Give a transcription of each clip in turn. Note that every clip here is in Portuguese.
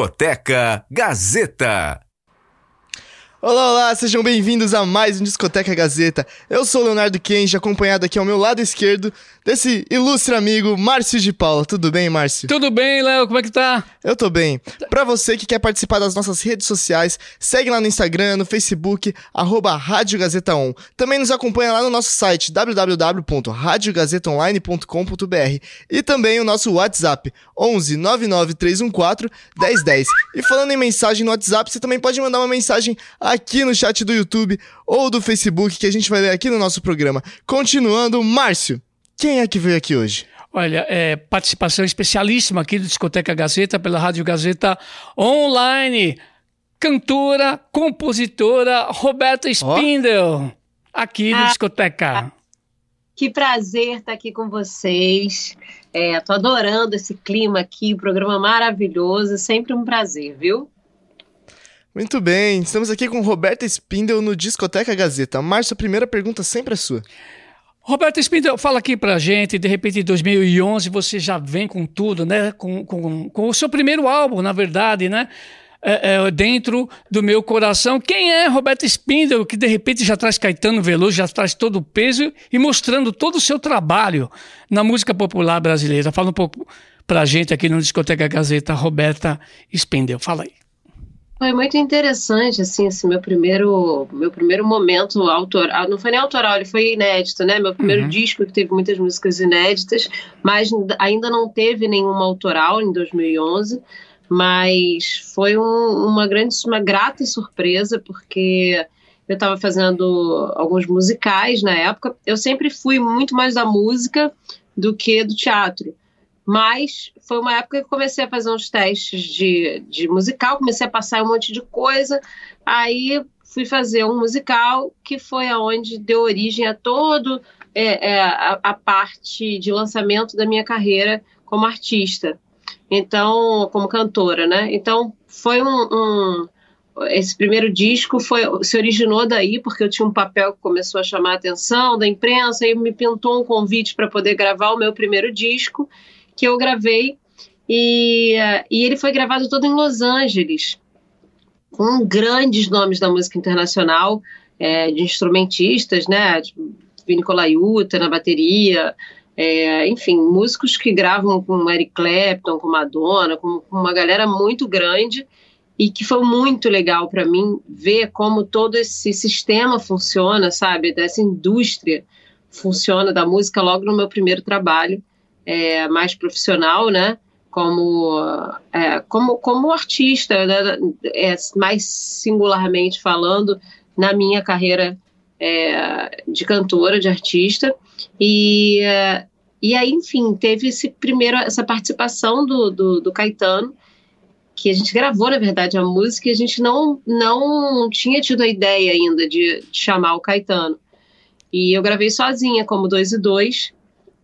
Discoteca Gazeta. Olá, olá, sejam bem-vindos a mais um Discoteca Gazeta. Eu sou o Leonardo Kenji, acompanhado aqui ao meu lado esquerdo desse ilustre amigo Márcio de Paula. Tudo bem, Márcio? Tudo bem, Léo, como é que tá? Eu tô bem. Pra você que quer participar das nossas redes sociais, segue lá no Instagram, no Facebook, arroba Rádio Gazeta On. Também nos acompanha lá no nosso site www.radiogazetaonline.com.br e também o nosso WhatsApp 11 99314 1010. E falando em mensagem no WhatsApp, você também pode mandar uma mensagem aqui no chat do YouTube ou do Facebook que a gente vai ler aqui no nosso programa. Continuando, Márcio, quem é que veio aqui hoje? Olha, é, participação especialíssima aqui do Discoteca Gazeta, pela Rádio Gazeta Online. Cantora, compositora Roberta Spindel, aqui do Ah. Discoteca. Que prazer estar aqui com vocês. É, tô adorando esse clima aqui, programa maravilhoso, sempre um prazer, viu? Muito bem, estamos aqui com Roberta Spindel no Discoteca Gazeta. Márcio, a primeira pergunta sempre é sua. Roberta Spindel, fala aqui pra gente, de repente em 2011 você já vem com tudo, né? Com, com, com o seu primeiro álbum, na verdade, né? É, é, dentro do meu coração. Quem é Roberta Spindel, que de repente já traz Caetano Veloso, já traz todo o peso e mostrando todo o seu trabalho na música popular brasileira? Fala um pouco pra gente aqui no Discoteca Gazeta, Roberta Spindel. Fala aí. Foi muito interessante, assim, esse meu primeiro, meu primeiro momento autoral. Não foi nem autoral, ele foi inédito, né? Meu primeiro Uhum. disco que teve muitas músicas inéditas, mas ainda não teve nenhuma autoral em 2011. Mas foi um- uma grande, uma grata surpresa, porque eu estava fazendo alguns musicais na época. Eu sempre fui muito mais da música do que do teatro. Mas foi uma época que comecei a fazer uns testes de, de musical, comecei a passar um monte de coisa. Aí fui fazer um musical que foi aonde deu origem a todo é, é, a, a parte de lançamento da minha carreira como artista. Então, como cantora, né? Então, foi um, um esse primeiro disco foi, se originou daí, porque eu tinha um papel que começou a chamar a atenção da imprensa, e me pintou um convite para poder gravar o meu primeiro disco, que eu gravei, e, e ele foi gravado todo em Los Angeles, com grandes nomes da música internacional, eh, de instrumentistas, né? Tipo, Vini Colaiuta na bateria, é, enfim, músicos que gravam com Eric Clapton, com Madonna, com, com uma galera muito grande. E que foi muito legal para mim ver como todo esse sistema funciona, sabe, dessa indústria funciona da música logo no meu primeiro trabalho, é, mais profissional, né? Como, é, como, como artista, né? é, mais singularmente falando, na minha carreira é, de cantora, de artista, e, é, e aí, enfim, teve esse primeiro, essa participação do, do, do Caetano, que a gente gravou, na verdade, a música e a gente não, não tinha tido a ideia ainda de, de chamar o Caetano. E eu gravei sozinha, como dois e dois.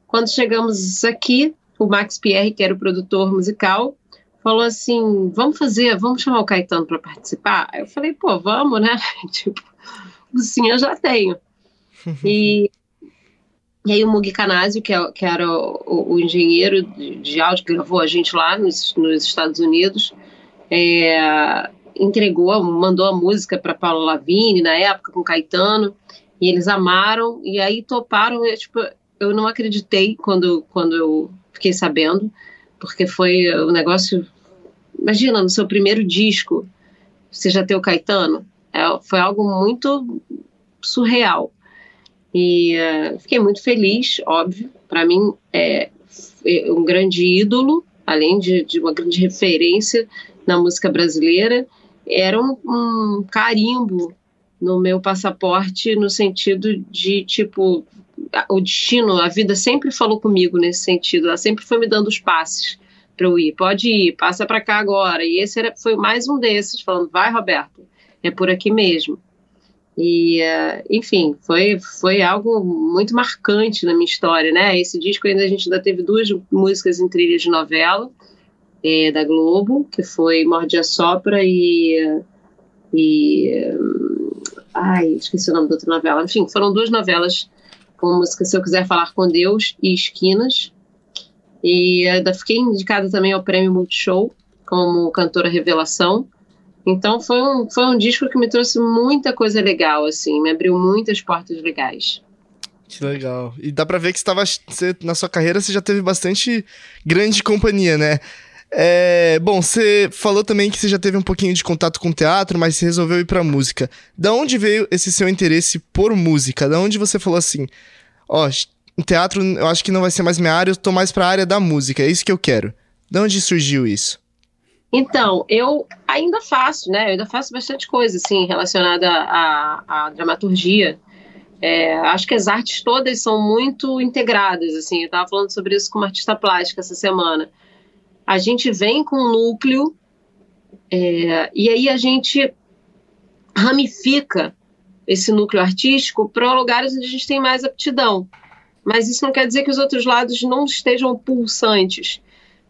Quando chegamos aqui, o Max Pierre, que era o produtor musical, falou assim: vamos fazer, vamos chamar o Caetano para participar? Aí eu falei, pô, vamos, né? tipo, sim, eu já tenho. e, e aí o Mugi Canásio, que, é, que era o, o, o engenheiro de, de, áudio que gravou a gente lá nos, nos Estados Unidos, é, entregou, mandou a música para Paulo Lavigne na época com Caetano e eles amaram e aí toparam. Eu, tipo, eu não acreditei quando, quando eu fiquei sabendo, porque foi o um negócio. Imagina, no seu primeiro disco, você já ter o Caetano. É, foi algo muito surreal. E uh, fiquei muito feliz, óbvio. Para mim, é, é, um grande ídolo, além de, de, uma grande referência na música brasileira. Era um, um carimbo no meu passaporte, no sentido de, tipo, o destino, a vida sempre falou comigo nesse sentido. Ela sempre foi me dando os passes para eu ir. Pode ir, passa para cá agora. E esse era, foi mais um desses, falando: vai, Roberto, é por aqui mesmo. E, uh, enfim, foi, foi algo muito marcante na minha história, né? Esse disco ainda a gente ainda teve duas músicas em trilha de novela é, da Globo, que foi Morde a Sopra e. e ai, esqueci o nome da outra novela. Enfim, foram duas novelas com música Se Eu Quiser Falar com Deus e Esquinas. E ainda fiquei indicada também ao Prêmio Multishow como cantora revelação. Então foi um, foi um disco que me trouxe muita coisa legal, assim, me abriu muitas portas legais. Que legal. E dá pra ver que estava na sua carreira você já teve bastante grande companhia, né? É, bom, você falou também que você já teve um pouquinho de contato com teatro, mas você resolveu ir pra música. Da onde veio esse seu interesse por música? Da onde você falou assim, ó, oh, teatro eu acho que não vai ser mais minha área, eu tô mais pra área da música, é isso que eu quero. Da onde surgiu isso? Então, eu ainda faço, né? Eu ainda faço bastante coisa, assim, relacionada à, à dramaturgia. É, acho que as artes todas são muito integradas, assim. Eu estava falando sobre isso com uma artista plástica essa semana. A gente vem com um núcleo é, e aí a gente ramifica esse núcleo artístico para lugares onde a gente tem mais aptidão. Mas isso não quer dizer que os outros lados não estejam pulsantes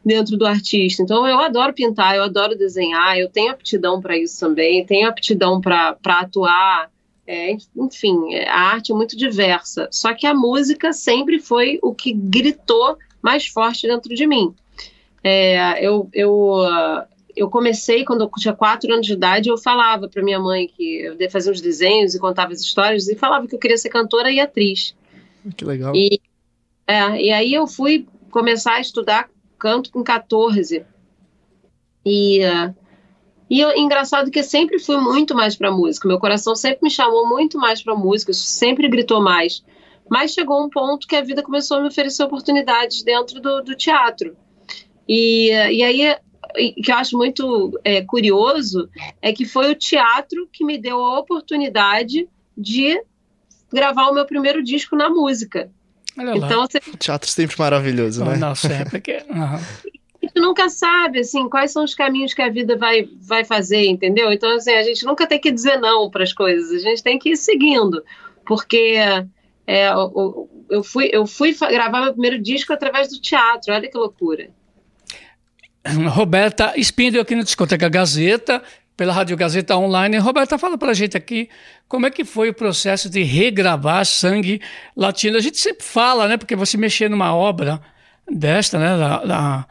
dentro do artista. Então, eu adoro pintar, eu adoro desenhar, eu tenho aptidão para isso também, tenho aptidão para atuar. É, enfim, é, a arte é muito diversa. Só que a música sempre foi o que gritou mais forte dentro de mim. É, eu, eu, eu comecei quando eu tinha quatro anos de idade, eu falava para minha mãe que eu fazia uns desenhos e contava as histórias e falava que eu queria ser cantora e atriz. Que legal. E, é, e aí eu fui começar a estudar canto com 14. E, uh, e eu, engraçado que eu sempre fui muito mais para música. Meu coração sempre me chamou muito mais para música, sempre gritou mais. Mas chegou um ponto que a vida começou a me oferecer oportunidades dentro do, do teatro. E, e aí, que eu acho muito é, curioso, é que foi o teatro que me deu a oportunidade de gravar o meu primeiro disco na música. Então, você... Teatro sempre maravilhoso, né? Não, sempre que... Uhum. A gente nunca sabe, assim, quais são os caminhos que a vida vai, vai fazer, entendeu? Então, assim, a gente nunca tem que dizer não para as coisas, a gente tem que ir seguindo, porque é, eu, eu, fui, eu fui gravar meu primeiro disco através do teatro, olha que loucura. Roberta Spindel aqui no Discoteca Gazeta, pela Rádio Gazeta Online. Roberta, fala para a gente aqui como é que foi o processo de regravar Sangue Latino. A gente sempre fala, né? Porque você mexer numa obra desta, né? Da, da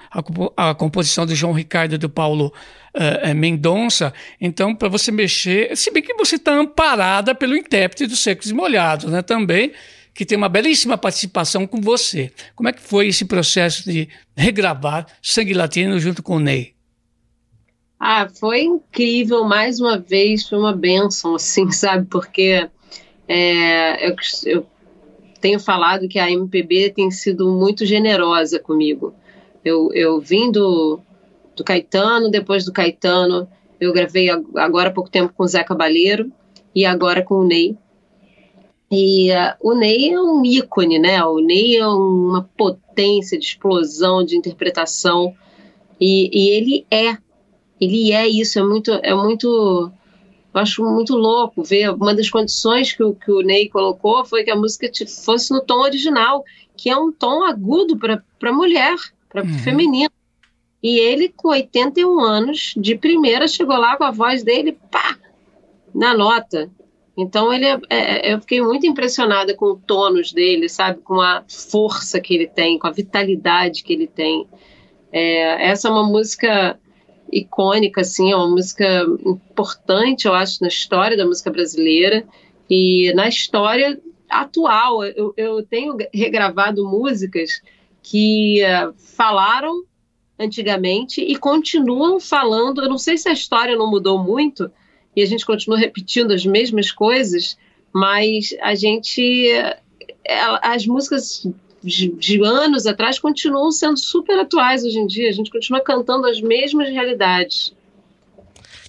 a, a, composição de João Ricardo e do Paulo uh, Mendonça. Então, para você mexer, se bem que você está amparada pelo intérprete dos Secos e Molhados, né? Também que tem uma belíssima participação com você. Como é que foi esse processo de regravar Sangue Latino junto com o Ney? Ah, foi incrível, mais uma vez, foi uma benção, assim, sabe? Porque é, eu, eu tenho falado que a MPB tem sido muito generosa comigo. Eu, eu vim do, do Caetano, depois do Caetano, eu gravei agora há pouco tempo com o Zé Cabaleiro e agora com o Ney. E uh, o Ney é um ícone, né? O Ney é uma potência de explosão de interpretação e, e ele é ele é isso, é muito, é muito, eu acho muito louco ver. Uma das condições que o, que o Ney colocou foi que a música fosse no tom original, que é um tom agudo para mulher, para uhum. feminino. E ele, com 81 anos, de primeira chegou lá com a voz dele, pá, na nota. Então ele é, é, eu fiquei muito impressionada com o tônus dele, sabe, com a força que ele tem, com a vitalidade que ele tem. É, essa é uma música icônica, assim, é uma música importante, eu acho, na história da música brasileira e na história atual. Eu, eu tenho regravado músicas que uh, falaram antigamente e continuam falando. Eu não sei se a história não mudou muito e a gente continua repetindo as mesmas coisas, mas a gente. Eh, as músicas de, de, anos atrás continuam sendo super atuais hoje em dia. A gente continua cantando as mesmas realidades.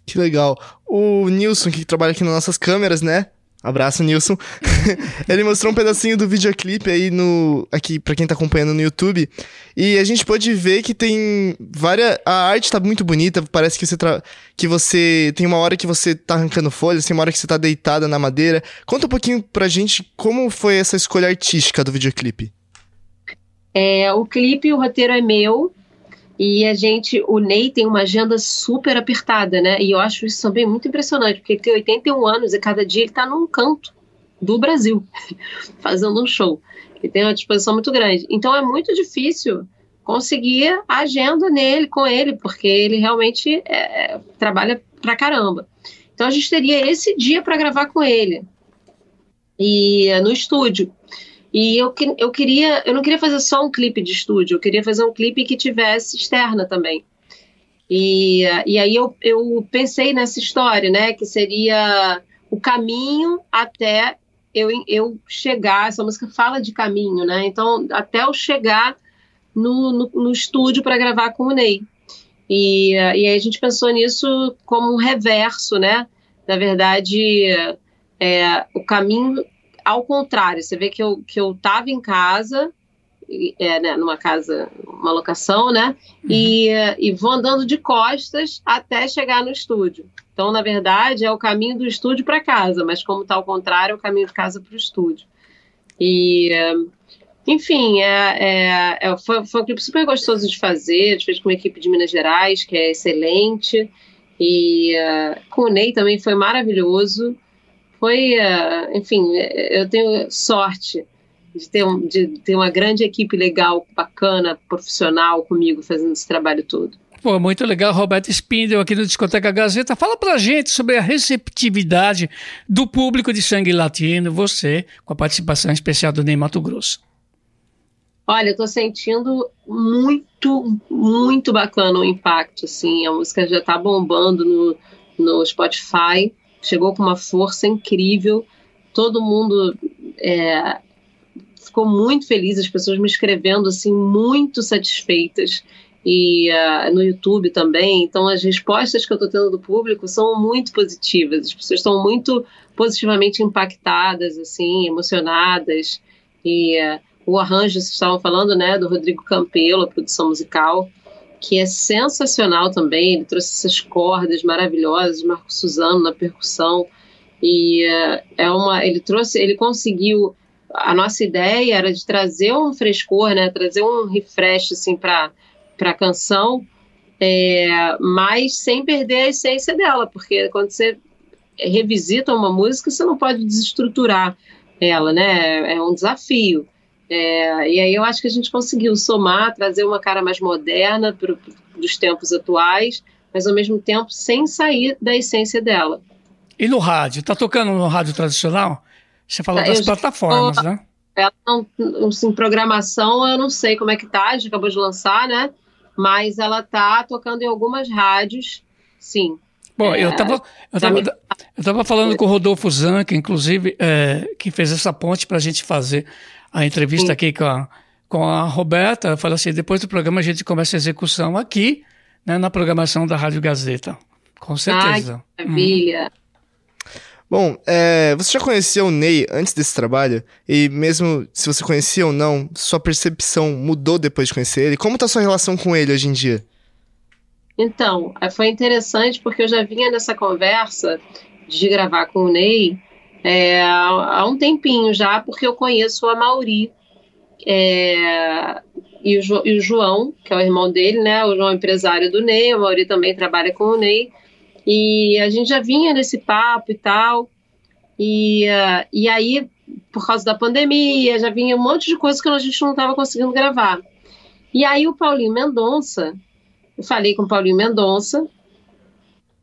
Que legal. O Nilson, que trabalha aqui nas nossas câmeras, né? Abraço, Nilson. ele mostrou um pedacinho do videoclipe aí no aqui para quem tá acompanhando no YouTube. E a gente pode ver que tem várias a arte tá muito bonita, parece que você tra... que você tem uma hora que você tá arrancando folhas, tem uma hora que você tá deitada na madeira. Conta um pouquinho pra gente como foi essa escolha artística do videoclipe. É, o clipe, o roteiro é meu. E a gente, o Ney tem uma agenda super apertada, né? E eu acho isso também muito impressionante, porque ele tem 81 anos e cada dia ele está num canto do Brasil, fazendo um show. Ele tem uma disposição muito grande. Então é muito difícil conseguir a agenda nele, com ele, porque ele realmente é, trabalha pra caramba. Então a gente teria esse dia para gravar com ele e no estúdio. E eu, eu queria, eu não queria fazer só um clipe de estúdio, eu queria fazer um clipe que tivesse externa também. E, e aí eu, eu pensei nessa história, né, que seria o caminho até eu, eu chegar, essa música fala de caminho, né, então até eu chegar no, no, no estúdio para gravar com o Ney. E, e aí a gente pensou nisso como um reverso, né, na verdade, é, o caminho ao contrário, você vê que eu, que eu tava em casa, é, né, numa casa, uma locação, né? Uhum. E, e vou andando de costas até chegar no estúdio. Então, na verdade, é o caminho do estúdio para casa, mas como está ao contrário, é o caminho de casa para o estúdio. E, enfim, é, é, é, foi, foi um clipe super gostoso de fazer. A gente fez com uma equipe de Minas Gerais, que é excelente. E uh, com o Ney também foi maravilhoso foi, uh, enfim, eu tenho sorte de ter, um, de ter uma grande equipe legal, bacana, profissional comigo fazendo esse trabalho todo. Pô, muito legal, Roberto Spindel aqui no Discoteca Gazeta. Fala pra gente sobre a receptividade do público de sangue latino, você, com a participação especial do Ney Mato Grosso. Olha, eu tô sentindo muito, muito bacana o impacto, assim, a música já tá bombando no, no Spotify, chegou com uma força incrível. Todo mundo é, ficou muito feliz, as pessoas me escrevendo assim, muito satisfeitas. E uh, no YouTube também. Então, as respostas que eu estou tendo do público são muito positivas. As pessoas estão muito positivamente impactadas, assim, emocionadas. E uh, o arranjo, vocês estavam falando, né, do Rodrigo Campelo, a produção musical que é sensacional também. Ele trouxe essas cordas maravilhosas, Marco Suzano na percussão e uh, é uma. Ele trouxe, ele conseguiu. A nossa ideia era de trazer um frescor, né? Trazer um refresh assim para para a canção, é, mas sem perder a essência dela, porque quando você revisita uma música, você não pode desestruturar ela, né? É um desafio. É, e aí eu acho que a gente conseguiu somar, trazer uma cara mais moderna para os tempos atuais, mas ao mesmo tempo sem sair da essência dela. E no rádio? Está tocando no rádio tradicional? Você falou das plataformas, né? Ela não, assim, programação eu não sei como é que tá, a gente acabou de lançar, né? Mas ela tá tocando em algumas rádios, sim. Bom, é, eu estava eu tava, eu tava falando com o Rodolfo Zanca, inclusive, é, que fez essa ponte para a gente fazer a entrevista Sim. aqui com a, com a Roberta, ela fala assim, depois do programa a gente começa a execução aqui, né, na programação da Rádio Gazeta. Com certeza. Ai, maravilha. Hum. Bom, é, você já conhecia o Ney antes desse trabalho? E mesmo se você conhecia ou não, sua percepção mudou depois de conhecer ele? Como está sua relação com ele hoje em dia? Então, é, foi interessante porque eu já vinha nessa conversa de gravar com o Ney é, há um tempinho já, porque eu conheço a Mauri é, e, o jo, e, o João, que é o irmão dele, né? O João é empresário do Ney, a Mauri também trabalha com o Ney. E a gente já vinha nesse papo e tal. E, uh, e aí, por causa da pandemia, já vinha um monte de coisa que a gente não estava conseguindo gravar. E aí o Paulinho Mendonça, eu falei com o Paulinho Mendonça,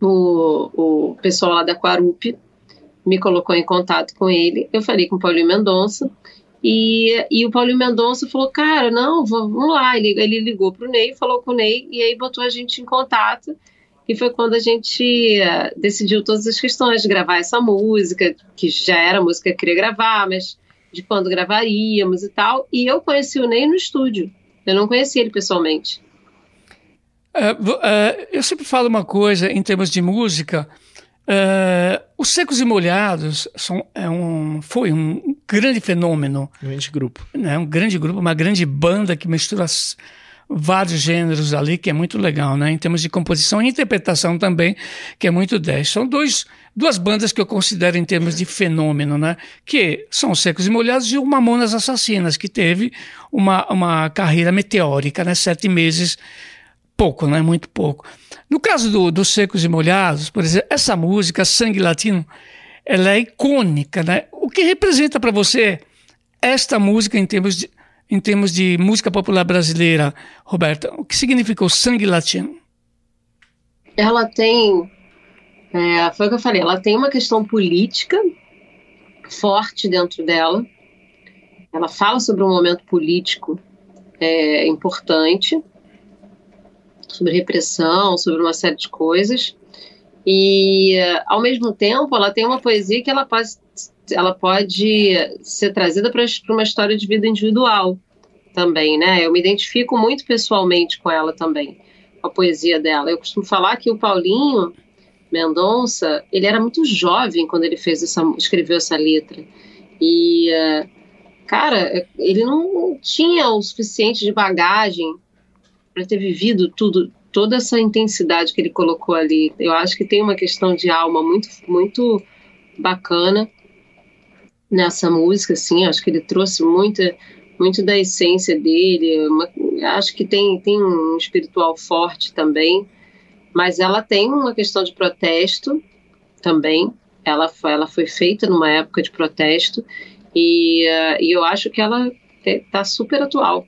o, o pessoal lá da Quarup, me colocou em contato com ele. Eu falei com o Paulinho Mendonça. E, e o Paulinho Mendonça falou, cara, não, vamos lá. Ele, ele ligou para o Ney, falou com o Ney, e aí botou a gente em contato. E foi quando a gente uh, decidiu todas as questões de gravar essa música, que já era a música que eu queria gravar, mas de quando gravaríamos e tal. E eu conheci o Ney no estúdio. Eu não conheci ele pessoalmente. Uh, uh, eu sempre falo uma coisa em termos de música. Uh, os Secos e Molhados são, é um, foi um grande fenômeno. Um grande grupo. Né? Um grande grupo, uma grande banda que mistura vários gêneros ali, que é muito legal, né? Em termos de composição e interpretação também, que é muito 10. São dois, duas bandas que eu considero em termos de fenômeno, né? Que são os Secos e Molhados e o Mamonas Assassinas, que teve uma, uma carreira meteórica, né? Sete meses pouco, não é muito pouco. No caso dos do Secos e Molhados, por exemplo, essa música, Sangue Latino, ela é icônica, né? O que representa para você esta música em termos de, em termos de música popular brasileira, Roberta, o que significa o sangue latino? Ela tem, é, foi o que eu falei, ela tem uma questão política forte dentro dela. Ela fala sobre um momento político é, importante, sobre repressão, sobre uma série de coisas. E, ao mesmo tempo, ela tem uma poesia que ela pode, ela pode ser trazida para uma história de vida individual também, né? Eu me identifico muito pessoalmente com ela também, com a poesia dela. Eu costumo falar que o Paulinho Mendonça, ele era muito jovem quando ele fez essa, escreveu essa letra. E, cara, ele não tinha o suficiente de bagagem para ter vivido tudo, toda essa intensidade que ele colocou ali. Eu acho que tem uma questão de alma muito, muito bacana nessa música, assim. Acho que ele trouxe muita, muito da essência dele. Uma, acho que tem, tem um espiritual forte também mas ela tem uma questão de protesto também. Ela foi, ela foi feita numa época de protesto e, uh, e eu acho que ela está super atual.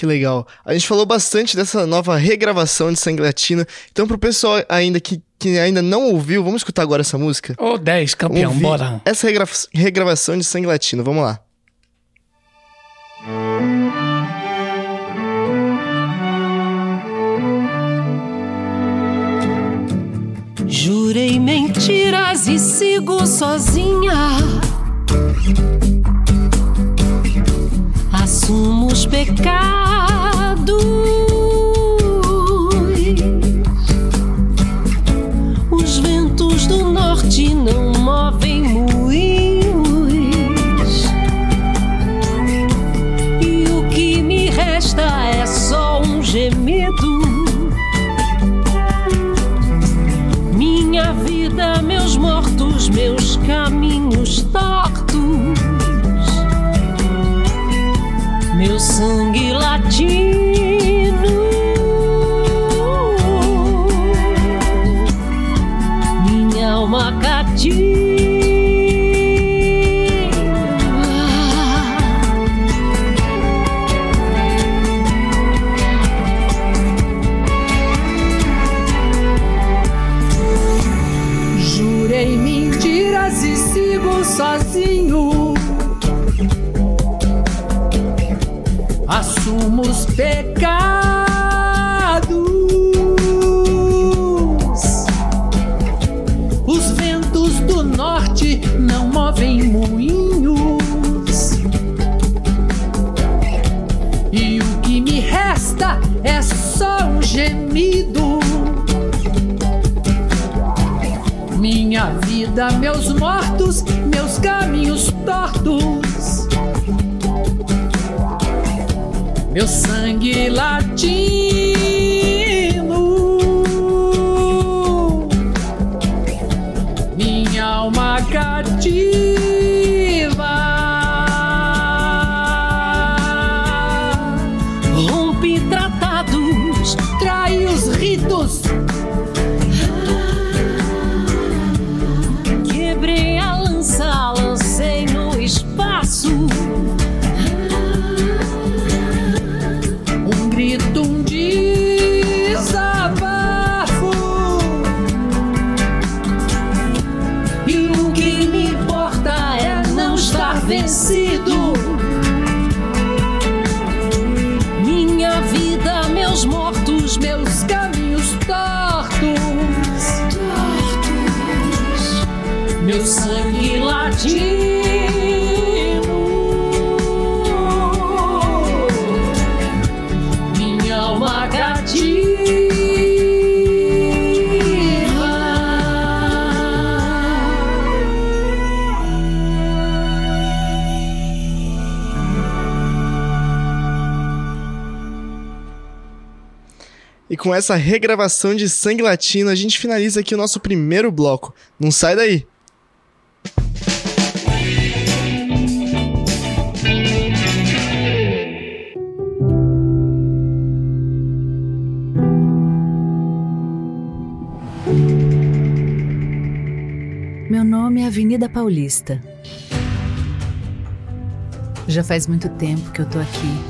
Que legal. A gente falou bastante dessa nova regravação de Sangue Latino. Então, pro pessoal ainda que, que ainda não ouviu, vamos escutar agora essa música? Ô, oh, 10, campeão, Ouvir bora. Essa regra regravação de Sangue Latino, vamos lá. Jurei mentiras e sigo sozinha. Os pecados. Os ventos do norte não sangue latino, pecados. Os ventos do norte não movem moinhos. E o que me resta é só um gemido. Minha vida, meus mortos, meus caminhos tortos. Meu sangue latino. Com essa regravação de Sangue Latino, a gente finaliza aqui o nosso primeiro bloco. Não sai daí! Meu nome é Avenida Paulista. Já faz muito tempo que eu tô aqui,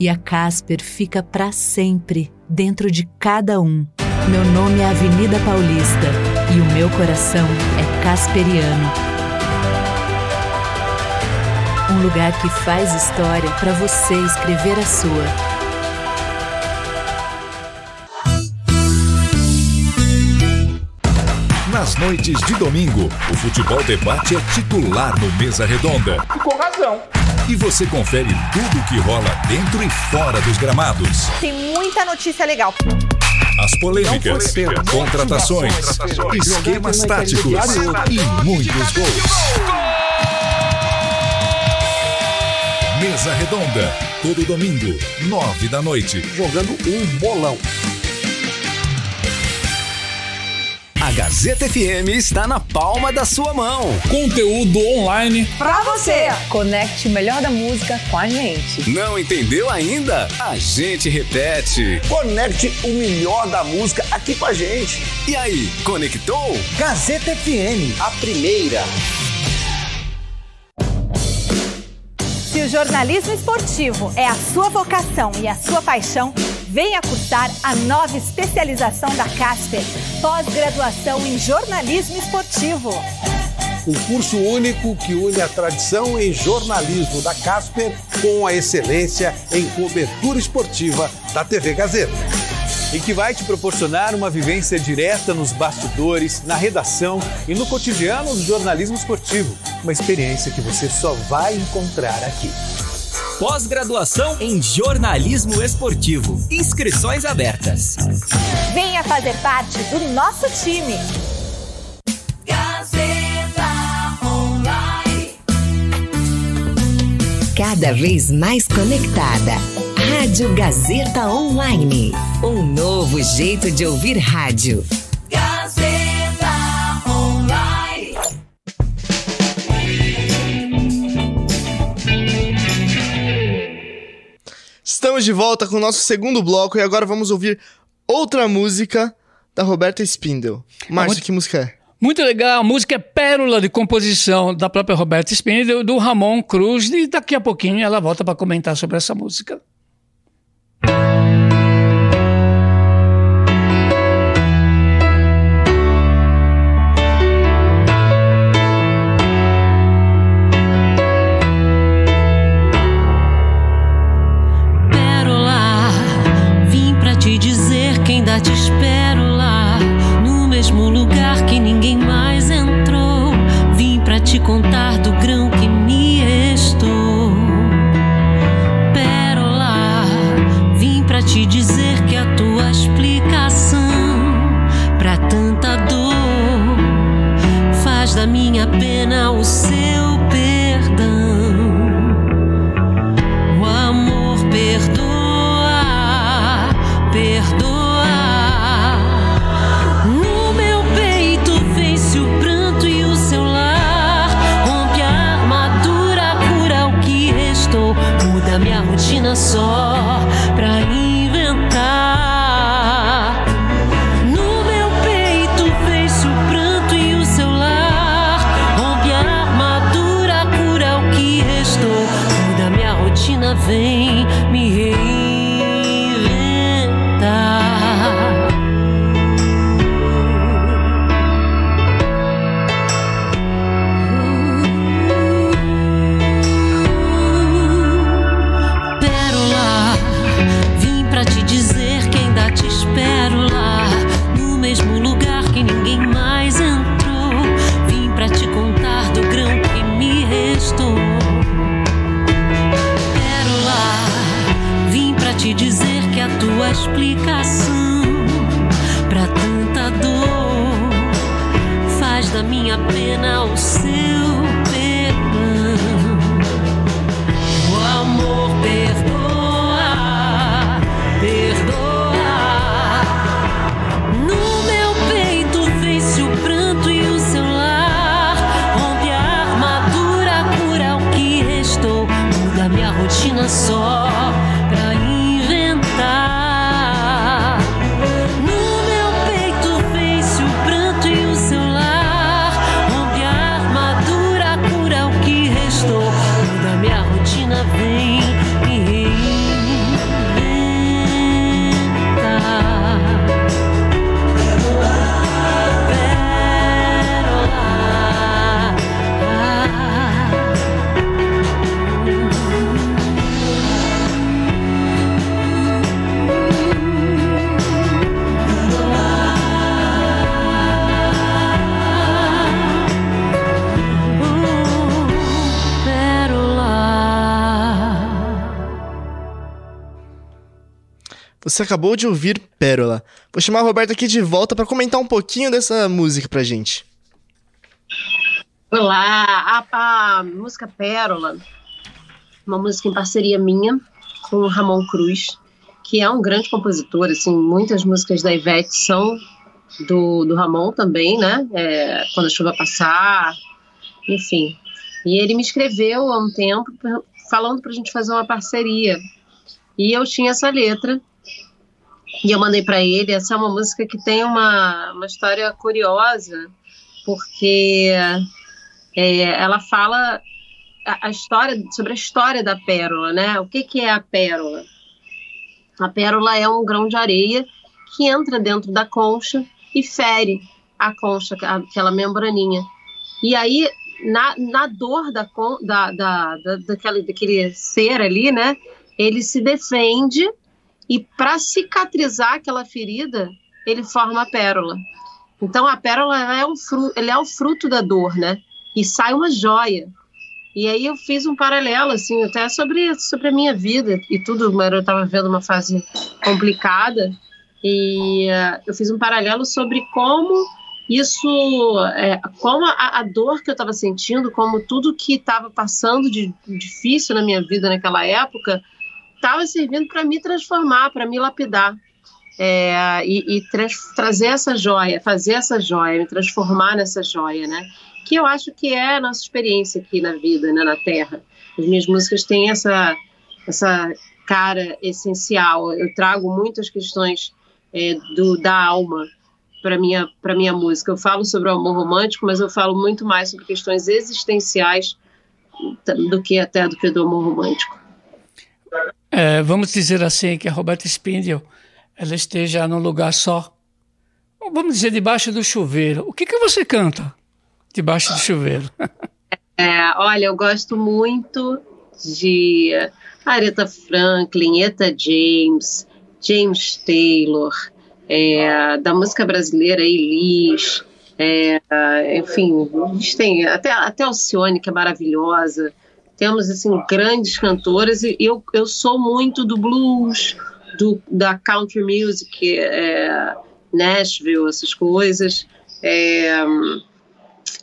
E a Casper fica para sempre, dentro de cada um. Meu nome é Avenida Paulista e o meu coração é Casperiano. Um lugar que faz história para você escrever a sua. Nas noites de domingo, o futebol debate é titular no Mesa Redonda. E com razão. E você confere tudo o que rola dentro e fora dos gramados. Tem muita notícia legal. As polêmicas, contratações, esquemas táticos e muitos gols. Mesa Redonda, todo domingo, nove da noite. Jogando um bolão. A Gazeta FM está na palma da sua mão. Conteúdo online pra você. Conecte o melhor da música com a gente. Não entendeu ainda? A gente repete. Conecte o melhor da música aqui com a gente. E aí, conectou? Gazeta FM, a primeira. Se o jornalismo esportivo é a sua vocação e a sua paixão, venha cursar a nova especialização da Casper, pós-graduação em jornalismo esportivo. Um curso único que une a tradição em jornalismo da Casper com a excelência em cobertura esportiva da TV Gazeta. E que vai te proporcionar uma vivência direta nos bastidores, na redação e no cotidiano do jornalismo esportivo. Uma experiência que você só vai encontrar aqui. Pós-graduação em jornalismo esportivo. Inscrições abertas. Venha fazer parte do nosso time. Gazeta Online. Cada vez mais conectada. Rádio Gazeta Online. Um novo jeito de ouvir rádio. Estamos de volta com o nosso segundo bloco e agora vamos ouvir outra música da Roberta Spindel. Márcio, muito- que música é? Muito legal, a música é pérola de composição da própria Roberta Spindel, do Ramon Cruz, e daqui a pouquinho ela volta para comentar sobre essa música. Te dizer que ainda te espero Você acabou de ouvir Pérola. Vou chamar a Roberta aqui de volta para comentar um pouquinho dessa música pra gente. Olá, a, a música Pérola, uma música em parceria minha com o Ramon Cruz, que é um grande compositor, assim, muitas músicas da Ivete são do, do Ramon também, né? É, Quando a chuva passar, enfim. E ele me escreveu há um tempo falando pra gente fazer uma parceria. E eu tinha essa letra e eu mandei para ele. Essa é uma música que tem uma, uma história curiosa, porque é, ela fala a, a, história sobre a história da pérola, né? O que, que é a pérola? A pérola é um grão de areia que entra dentro da concha e fere a concha, aquela membraninha. E aí, na, na dor da, da, da, da, daquele, daquele ser ali, né? Ele se defende e para cicatrizar aquela ferida, ele forma a pérola. Então a pérola é um fruto, ele é o fruto da dor, né? E sai uma joia. E aí eu fiz um paralelo assim, até sobre sobre a minha vida e tudo, mas eu estava vendo uma fase complicada e uh, eu fiz um paralelo sobre como isso, é, como a, a, dor que eu estava sentindo, como tudo que estava passando de difícil na minha vida naquela época, estava servindo para me transformar, para me lapidar. É, e, e tra trazer essa joia, fazer essa joia, me transformar nessa joia, né? Que eu acho que é a nossa experiência aqui na vida, né, na Terra. As minhas músicas têm essa, essa cara essencial. Eu trago muitas questões é, do, da alma para minha para minha música. Eu falo sobre o amor romântico, mas eu falo muito mais sobre questões existenciais do que até do que do amor romântico. É, vamos dizer assim que a Roberta Spindel ela esteja num lugar só. Vamos dizer debaixo do chuveiro. O que que você canta debaixo do chuveiro? É, olha, eu gosto muito de Aretha Franklin, Eta James, James Taylor, é, da música brasileira Elis, é, enfim, a gente tem até, até Alcione, que é maravilhosa, temos assim grandes cantoras e eu, eu sou muito do blues, do, da country music, é, Nashville, essas coisas, é,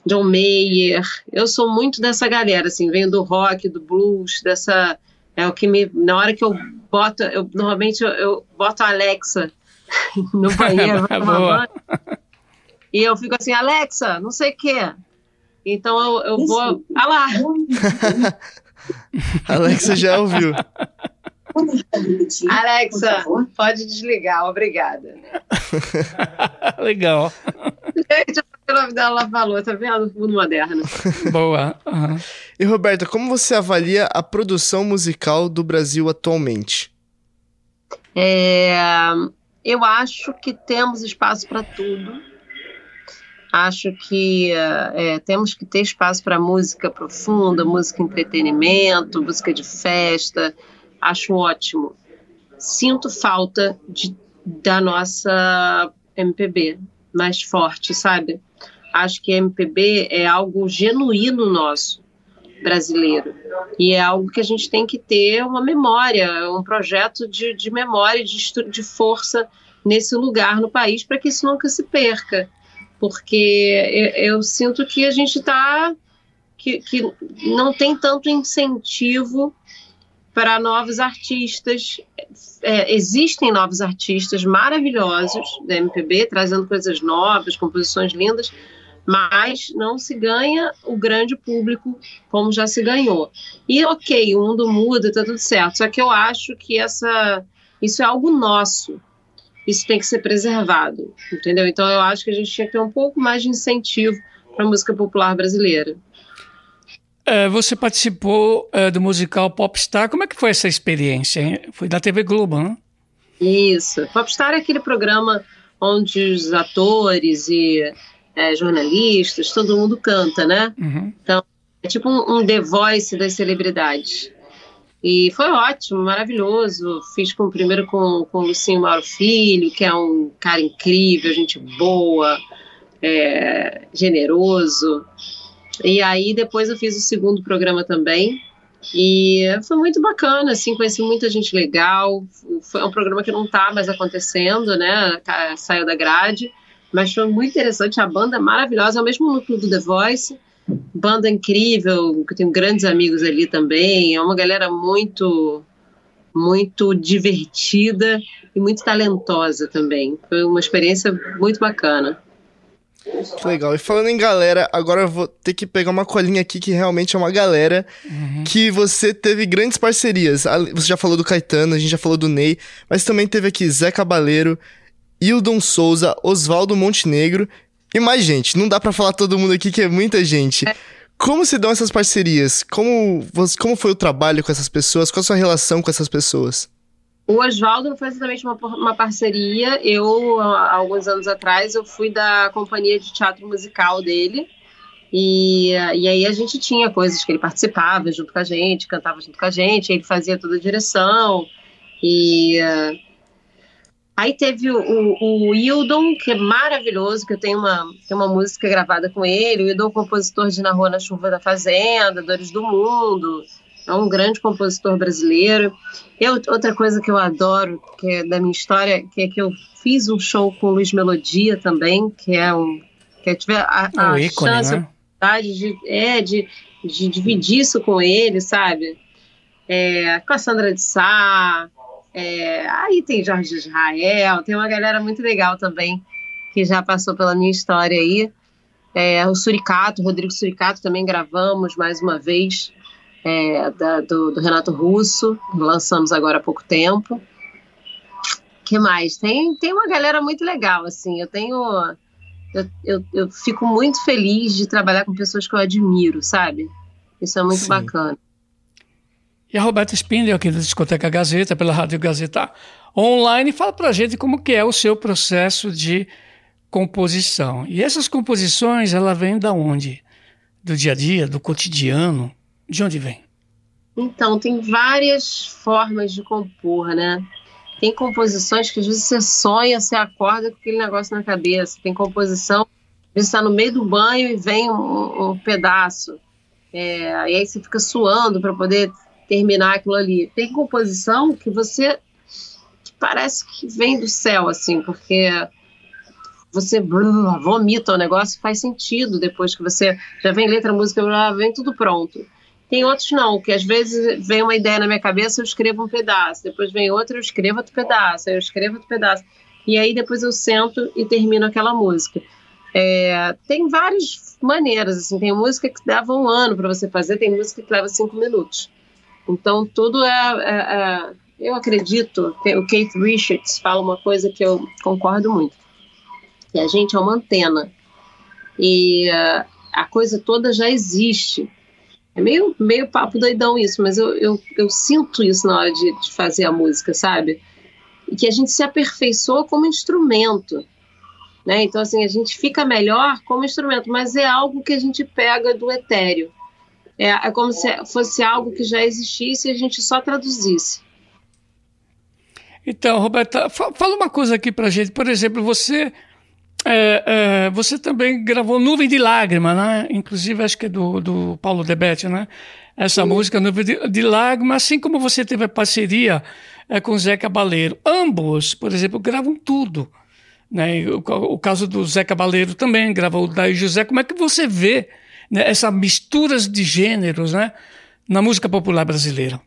John Mayer, eu sou muito dessa galera, assim, venho do rock, do blues, dessa é o que me na hora que eu boto, eu normalmente eu, eu boto a Alexa no banheiro, e eu fico assim, Alexa, não sei o que, então eu, eu vou. Ah lá! Alexa já ouviu. Alexa, pode desligar, obrigada. Legal. Gente, o nome dela falou, tá vendo? Mundo moderno. Boa. Uhum. E Roberta, como você avalia a produção musical do Brasil atualmente? É, eu acho que temos espaço para tudo Acho que é, temos que ter espaço para música profunda, música entretenimento, música de festa. Acho ótimo. Sinto falta de, da nossa MPB mais forte, sabe? Acho que MPB é algo genuíno nosso, brasileiro. E é algo que a gente tem que ter uma memória, um projeto de, de memória, de, de força nesse lugar no país para que isso nunca se perca porque eu, eu sinto que a gente está. Que, que não tem tanto incentivo para novos artistas. É, existem novos artistas maravilhosos da MPB, trazendo coisas novas, composições lindas, mas não se ganha o grande público como já se ganhou. E ok, o mundo muda, está tudo certo. Só que eu acho que essa, isso é algo nosso isso tem que ser preservado, entendeu? Então eu acho que a gente tinha que ter um pouco mais de incentivo para a música popular brasileira. É, você participou é, do musical Popstar, como é que foi essa experiência? Hein? Foi da TV Globo, né? Isso, Popstar é aquele programa onde os atores e é, jornalistas, todo mundo canta, né? Uhum. Então, é tipo um, um The Voice das celebridades. E foi ótimo, maravilhoso. Fiz com, primeiro com, com o Lucinho Mauro Filho, que é um cara incrível, gente boa, é, generoso. E aí depois eu fiz o segundo programa também, E foi muito bacana, assim, conheci muita gente legal. Foi um programa que não tá mais acontecendo, né? Saiu da grade, mas foi muito interessante. A banda maravilhosa, é o mesmo núcleo do The Voice. Banda incrível, que eu tenho grandes amigos ali também. É uma galera muito, muito divertida e muito talentosa também. Foi uma experiência muito bacana. Que legal. E falando em galera, agora eu vou ter que pegar uma colinha aqui que realmente é uma galera uhum. que você teve grandes parcerias. Você já falou do Caetano, a gente já falou do Ney, mas também teve aqui Zé Cabaleiro, Hildon Souza, Oswaldo Montenegro e mais gente. Não dá para falar todo mundo aqui que é muita gente. Como se dão essas parcerias? Como, como foi o trabalho com essas pessoas? Qual a sua relação com essas pessoas? O Oswaldo não foi exatamente uma, uma parceria. Eu, há alguns anos atrás, eu fui da companhia de teatro musical dele. E, e aí a gente tinha coisas que ele participava junto com a gente, cantava junto com a gente, ele fazia toda a direção. E aí teve o, o, o Hildon, que é maravilhoso, que eu tenho uma, tenho uma música gravada com ele. O Hildon, compositor de Na Rua na Chuva da Fazenda, Dores do Mundo é um grande compositor brasileiro. Eu, outra coisa que eu adoro, que é da minha história, que é que eu fiz um show com o Luiz Melodia também, que é um que eu tive a, a um ícone, chance, né? a de, é, de, de dividir isso com ele, sabe? É, com a Sandra de Sá, é, aí tem Jorge Israel, tem uma galera muito legal também que já passou pela minha história aí. É, o Suricato, o Rodrigo Suricato também gravamos mais uma vez é, da, do, do, Renato Russo, lançamos agora há pouco tempo. que mais? Tem, tem uma galera muito legal, assim, eu tenho... Eu, eu, eu, fico muito feliz de trabalhar com pessoas que eu admiro, sabe? Isso é muito Sim. bacana. E a Roberta Spindel, aqui da Discoteca Gazeta, pela Rádio Gazeta Online, fala pra gente como que é o seu processo de composição. E essas composições, ela vem da onde? Do dia a dia, do cotidiano? De onde vem? Então, tem várias formas de compor, né? Tem composições que às vezes você sonha, você acorda com aquele negócio na cabeça. Tem composição, às vezes está no meio do banho e vem um, um pedaço. É, e aí você fica suando para poder terminar aquilo ali. Tem composição que você que parece que vem do céu, assim, porque você vomita o negócio, faz sentido depois que você já vem letra, música, vem tudo pronto. Tem outros não, que às vezes vem uma ideia na minha cabeça, eu escrevo um pedaço, depois vem outra, eu escrevo outro pedaço, eu escrevo outro pedaço. E aí depois eu sento e termino aquela música. É, tem várias maneiras, assim, tem música que leva um ano para você fazer, tem música que leva cinco minutos. Então tudo é, é, é eu acredito, o Keith Richards fala uma coisa que eu concordo muito, que a gente é uma antena e uh, a coisa toda já existe. É meio, meio papo doidão isso, mas eu, eu, eu sinto isso na hora de, de fazer a música, sabe? E que a gente se aperfeiçoa como instrumento. Né? Então, assim, a gente fica melhor como instrumento, mas é algo que a gente pega do etéreo. É, é como se fosse algo que já existisse e a gente só traduzisse. Então, Roberta, fala uma coisa aqui pra gente. Por exemplo, você é, é, você também gravou Nuvem de Lágrima, né? Inclusive, acho que é do, do Paulo Debete, né? Essa Sim. música, Nuvem de, de Lágrima, assim como você teve a parceria é, com Zé Cabaleiro. Ambos, por exemplo, gravam tudo. Né? O, o caso do Zé Cabaleiro também gravou o Daí José. Como é que você vê né, essas misturas de gêneros né, na música popular brasileira?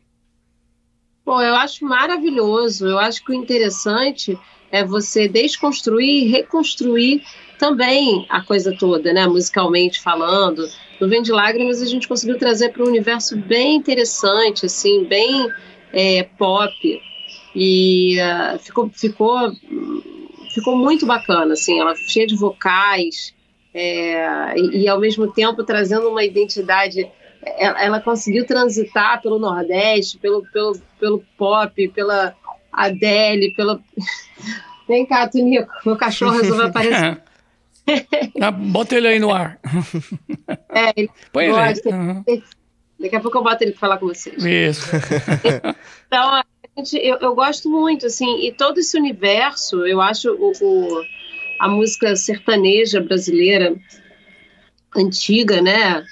Bom, eu acho maravilhoso. Eu acho que o interessante é você desconstruir e reconstruir também a coisa toda, né? Musicalmente falando. No Vem de Lágrimas a gente conseguiu trazer para um universo bem interessante, assim, bem é, pop. E uh, ficou, ficou, ficou muito bacana, assim, ela cheia de vocais é, e, e, ao mesmo tempo trazendo uma identidade. Ela, ela conseguiu transitar pelo Nordeste, pelo, pelo, pelo pop, pela Adele, pela. Vem cá, Tunico, meu cachorro resolveu aparecer. ah, bota ele aí no ar. É, ele Põe ele aí. Uhum. Daqui a pouco eu boto ele para falar com vocês. Isso. então, gente, eu, eu, gosto muito, assim, e todo esse universo, eu acho o, o, a música sertaneja brasileira antiga, né?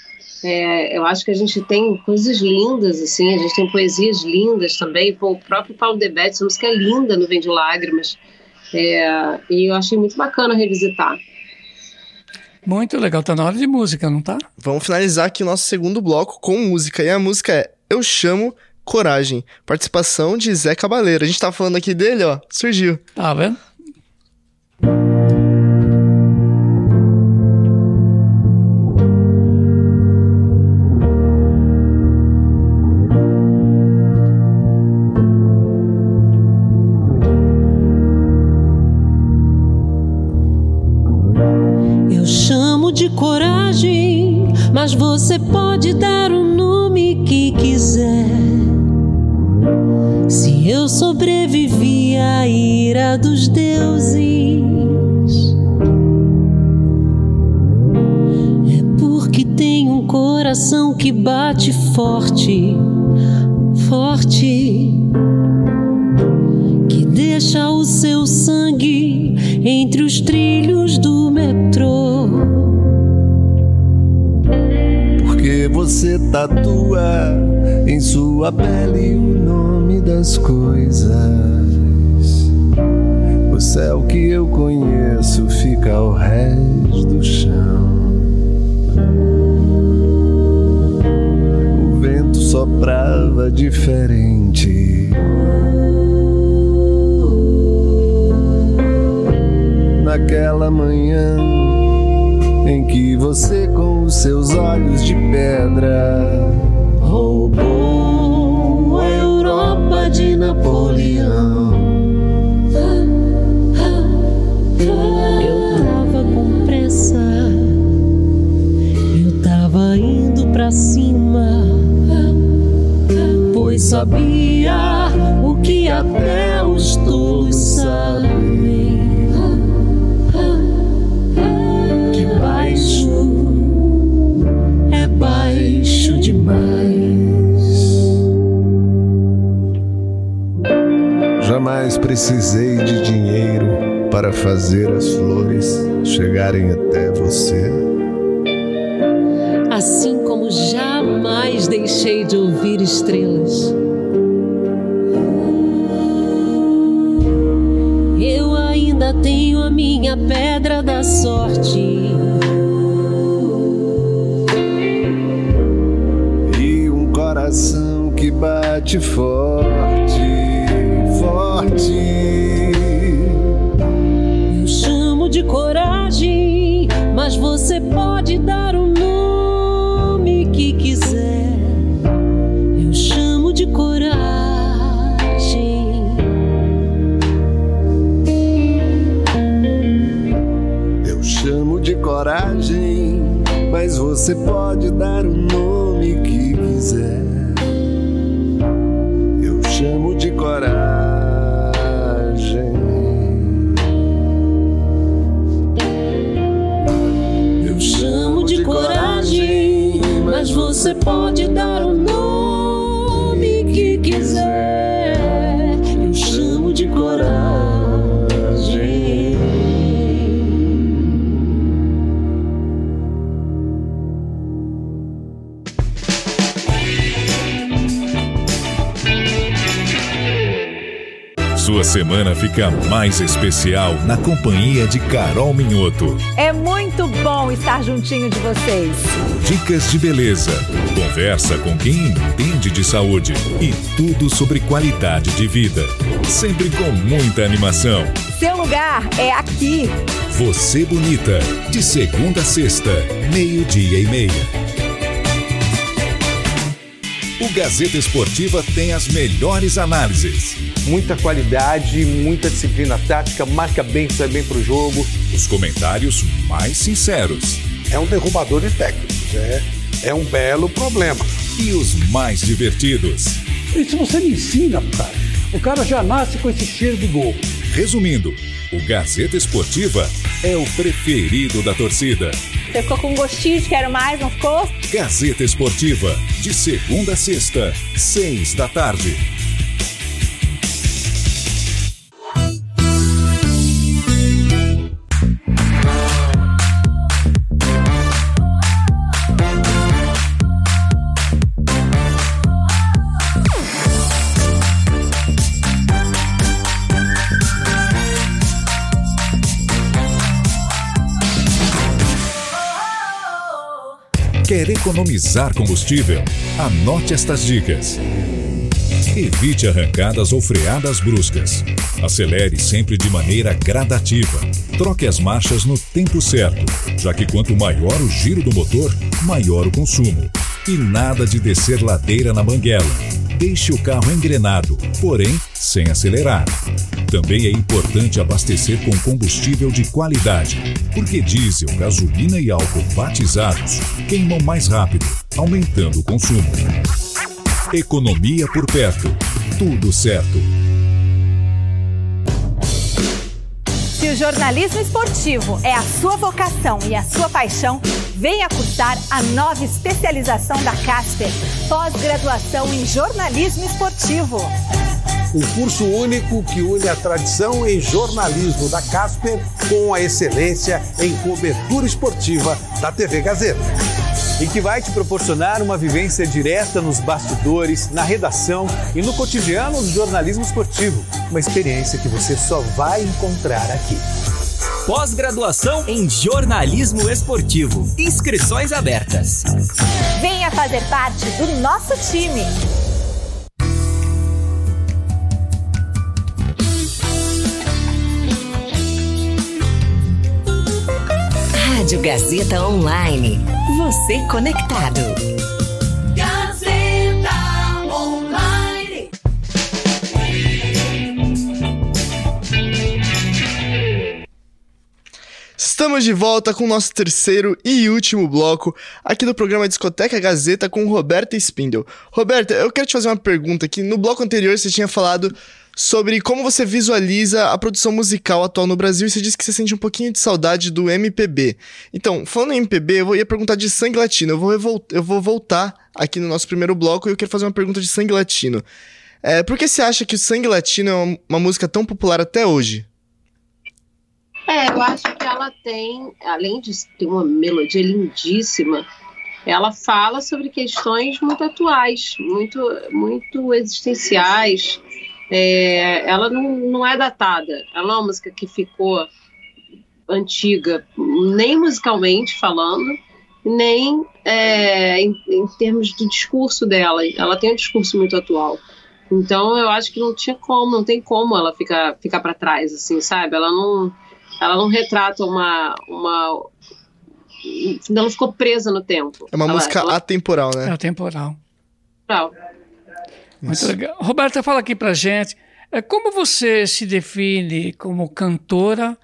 É, eu acho que a gente tem coisas lindas, assim, a gente tem poesias lindas também. Pô, o próprio Paulo Debete, essa música é linda no Vem de Lágrimas. É, e eu achei muito bacana revisitar. Muito legal, tá na hora de música, não tá? Vamos finalizar aqui o nosso segundo bloco com música. E a música é Eu Chamo Coragem. Participação de Zé Cabaleiro. A gente tá falando aqui dele, ó. Surgiu. Tá vendo? Você pode dar o nome que quiser. Se eu sobrevivi à ira dos deuses, é porque tenho um coração que bate forte, forte, que deixa o seu sangue entre os trilhos do metrô. Você tatua em sua pele o nome das coisas. O céu que eu conheço fica ao rés do chão. O vento soprava diferente. Naquela manhã em que você, com os seus olhos de pedra, roubou a Europa de Napoleão. Jamais precisei de dinheiro para fazer as flores chegarem até você. Assim como jamais deixei de ouvir estrelas. Eu ainda tenho a minha pedra da sorte. E um coração que bate forte, Eu chamo de coragem, mas você pode dar o nome que quiser. Eu chamo de coragem. Eu chamo de coragem, mas você pode dar o nome você pode dar semana fica mais especial na companhia de Carol Minhoto. É muito bom estar juntinho de vocês. Dicas de beleza, conversa com quem entende de saúde e tudo sobre qualidade de vida. Sempre com muita animação. Seu lugar é aqui. Você Bonita, de segunda a sexta, meio-dia e meia. O Gazeta Esportiva tem as melhores análises. Muita qualidade, muita disciplina tática, marca bem, sai bem pro jogo. Os comentários mais sinceros. É um derrubador de técnicos, é, é um belo problema. E os mais divertidos. Isso você me ensina, cara. O cara já nasce com esse cheiro de gol. Resumindo, o Gazeta Esportiva é o preferido da torcida. Você ficou com gostinho de quero mais, não ficou? Gazeta Esportiva, de segunda a sexta, seis da tarde. Quer economizar combustível? Anote estas dicas. Evite arrancadas ou freadas bruscas. Acelere sempre de maneira gradativa. Troque as marchas no tempo certo, já que quanto maior o giro do motor, maior o consumo. E nada de descer ladeira na banguela. Deixe o carro engrenado, porém sem acelerar. Também é importante abastecer com combustível de qualidade, porque diesel, gasolina e álcool batizados queimam mais rápido, aumentando o consumo. Economia por perto. Tudo certo. Se o jornalismo esportivo é a sua vocação e a sua paixão, venha cursar a nova especialização da Casper, pós-graduação em jornalismo esportivo. Um curso único que une a tradição em jornalismo da Casper com a excelência em cobertura esportiva da TV Gazeta e que vai te proporcionar uma vivência direta nos bastidores, na redação e no cotidiano do jornalismo esportivo. Uma experiência que você só vai encontrar aqui. Pós-graduação em jornalismo esportivo. Inscrições abertas. Venha fazer parte do nosso time. Rádio Gazeta Online. Você conectado. Estamos de volta com o nosso terceiro e último bloco aqui do programa Discoteca Gazeta com Roberta Spindel. Roberta, eu quero te fazer uma pergunta aqui. No bloco anterior você tinha falado sobre como você visualiza a produção musical atual no Brasil e você disse que você sente um pouquinho de saudade do MPB. Então, falando em MPB, eu ia perguntar de sangue latino. Eu vou, eu vou voltar aqui no nosso primeiro bloco e eu quero fazer uma pergunta de sangue latino. É, por que você acha que o sangue latino é uma música tão popular até hoje? É, eu acho que ela tem, além de ter uma melodia lindíssima, ela fala sobre questões muito atuais, muito, muito existenciais. É, ela não, não é datada, ela é uma música que ficou antiga, nem musicalmente falando, nem é, em, em termos do discurso dela. Ela tem um discurso muito atual. Então eu acho que não tinha como, não tem como ela ficar, ficar para trás, assim, sabe? Ela não ela não retrata uma. uma não ficou presa no tempo. É uma ela, música ela... atemporal, né? É atemporal. Não. Muito legal. Roberta, fala aqui pra gente. é, Como você se define como cantora